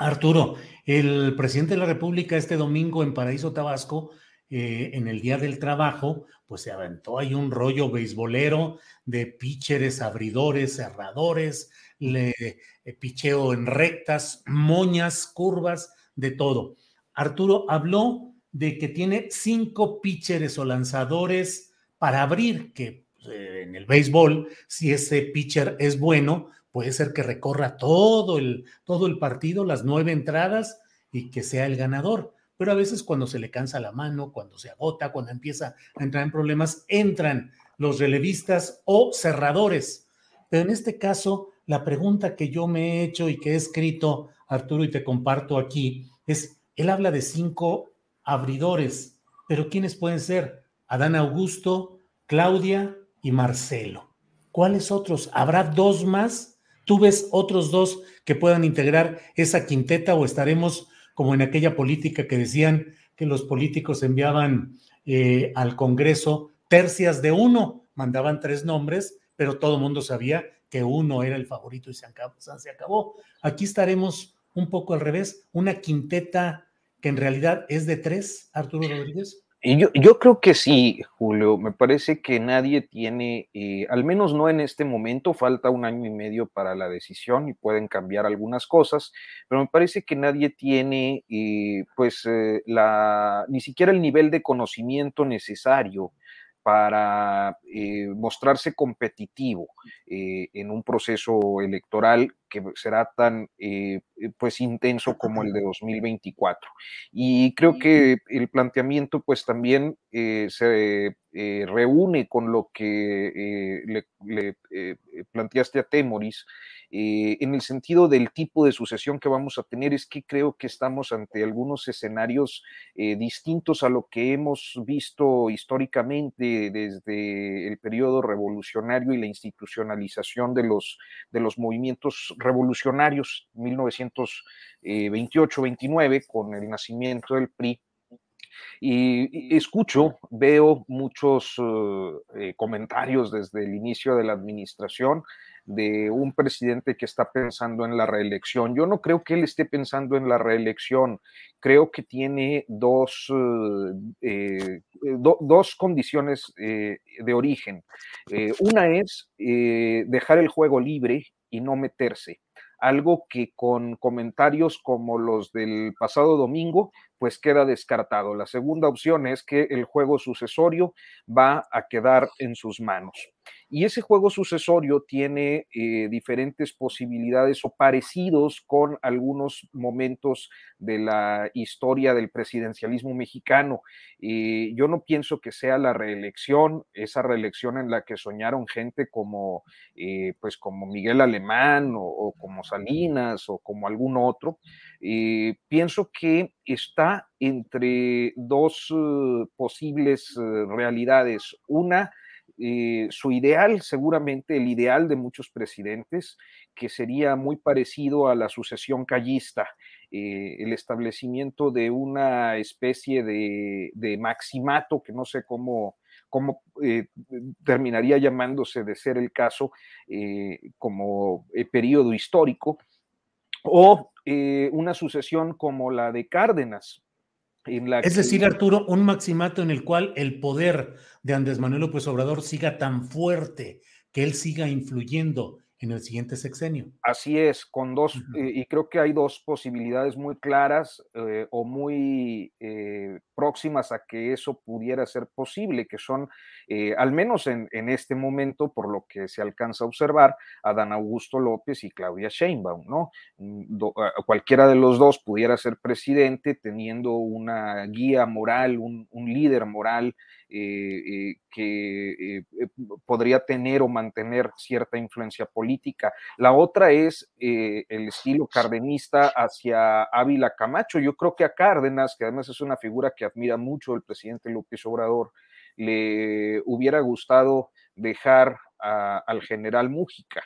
Arturo, el presidente de la República este domingo en Paraíso Tabasco, eh, en el Día del Trabajo, pues se aventó ahí un rollo beisbolero de pitchers, abridores, cerradores, le, eh, picheo en rectas, moñas, curvas, de todo. Arturo habló de que tiene cinco pitchers o lanzadores para abrir, que eh, en el béisbol, si ese pitcher es bueno, puede ser que recorra todo el, todo el partido, las nueve entradas y que sea el ganador. Pero a veces cuando se le cansa la mano, cuando se agota, cuando empieza a entrar en problemas, entran los relevistas o cerradores. Pero en este caso, la pregunta que yo me he hecho y que he escrito, Arturo, y te comparto aquí, es, él habla de cinco abridores, pero ¿quiénes pueden ser? Adán Augusto, Claudia y Marcelo. ¿Cuáles otros? ¿Habrá dos más? ¿Tú ves otros dos que puedan integrar esa quinteta o estaremos como en aquella política que decían que los políticos enviaban eh, al Congreso tercias de uno, mandaban tres nombres, pero todo el mundo sabía que uno era el favorito y se acabó, se acabó. Aquí estaremos un poco al revés, una quinteta que en realidad es de tres, Arturo Rodríguez. Yo, yo, creo que sí, Julio. Me parece que nadie tiene, eh, al menos no en este momento, falta un año y medio para la decisión y pueden cambiar algunas cosas, pero me parece que nadie tiene, eh, pues, eh, la, ni siquiera el nivel de conocimiento necesario para mostrarse competitivo en un proceso electoral que será tan eh, pues intenso como el de 2024. Y creo que el planteamiento pues también se reúne con lo que le, le planteaste a Temoris eh, en el sentido del tipo de sucesión que vamos a tener, es que creo que estamos ante algunos escenarios eh, distintos a lo que hemos visto históricamente desde el periodo revolucionario y la institucionalización de los, de los movimientos revolucionarios 1928-29 con el nacimiento del PRI y, escucho, veo muchos eh, comentarios desde el inicio de la administración de un presidente que está pensando en la reelección. Yo no creo que él esté pensando en la reelección. Creo que tiene dos, eh, eh, dos condiciones de origen. una es dejar el juego libre y no meterse algo que con comentarios como los del pasado domingo, pues queda descartado. La segunda opción es que el juego sucesorio va a quedar en sus manos. Y ese juego sucesorio tiene eh, diferentes posibilidades o parecidos con algunos momentos de la historia del presidencialismo mexicano. Eh, yo no pienso que sea la reelección, esa reelección en la que soñaron gente como, eh, pues como Miguel Alemán o, o, como Salinas o como algún otro. pienso que está entre dos posibles realidades. Una, eh, su ideal, seguramente el ideal de muchos presidentes, que sería muy parecido a la sucesión callista, eh, el establecimiento de una especie de, maximato, que no sé cómo, eh, terminaría llamándose de ser el caso como periodo histórico, o una sucesión como la de Cárdenas. En la es decir, Arturo, un maximato en el cual el poder de Andrés Manuel López Obrador siga tan fuerte, que él siga influyendo en el siguiente sexenio. Así es, con dos, eh, y creo que hay dos posibilidades muy claras eh, o muy eh, próximas a que eso pudiera ser posible, que son, al menos en, este momento, por lo que se alcanza a observar, Adán Augusto López y Claudia Sheinbaum, ¿no? Mm, cualquiera de los dos pudiera ser presidente teniendo una guía moral, un, líder moral eh, eh, que eh, podría tener o mantener cierta influencia política. La otra es el estilo cardenista hacia Ávila Camacho. Yo creo que a Cárdenas, que además es una figura que admira mucho el presidente López Obrador, le hubiera gustado dejar al general Mújica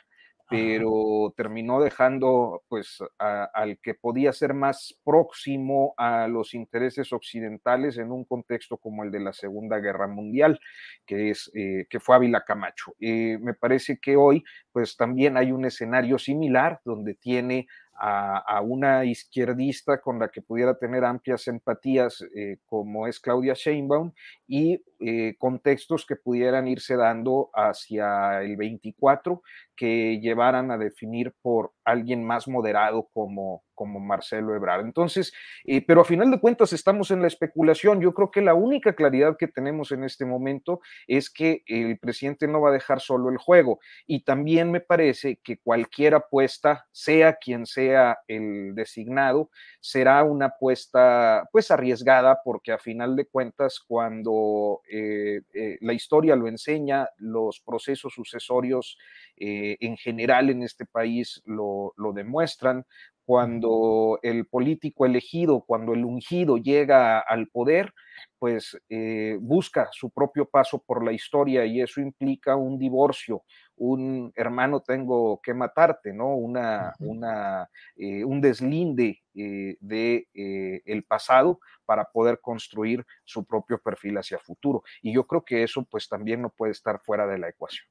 pero terminó dejando pues al que podía ser más próximo a los intereses occidentales en un contexto como el de la Segunda Guerra Mundial, que es eh, que fue Ávila Camacho. Eh, me parece que hoy pues también hay un escenario similar donde tiene a, una izquierdista con la que pudiera tener amplias empatías eh, como es Claudia Sheinbaum y eh, contextos que pudieran irse dando hacia el 24 que llevaran a definir por alguien más moderado como, como Marcelo Ebrard. Entonces, eh, pero a final de cuentas estamos en la especulación. Yo creo que la única claridad que tenemos en este momento es que el presidente no va a dejar solo el juego. Y también me parece que cualquier apuesta, sea quien sea el designado, será una apuesta pues arriesgada porque a final de cuentas cuando eh, eh, la historia lo enseña, los procesos sucesorios eh, en general en este país lo, demuestran. Cuando el político elegido, cuando el ungido llega al poder, pues busca su propio paso por la historia y eso implica un divorcio, un hermano tengo que matarte, ¿no? Una, una un deslinde de el pasado para poder construir su propio perfil hacia futuro. Y yo creo que eso pues también no puede estar fuera de la ecuación.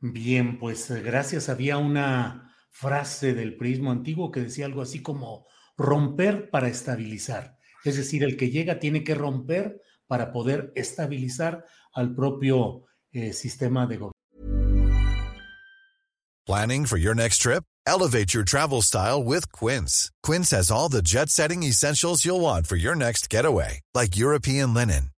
Bien, pues eh, gracias. Había una frase del prismo antiguo que decía algo así como romper para estabilizar. Es decir, el que llega tiene que romper para poder estabilizar al propio eh, sistema de gobierno. Planning for your next trip? Elevate your travel style with Quince. Quince has all the jet-setting essentials you'll want for your next getaway, like European linen,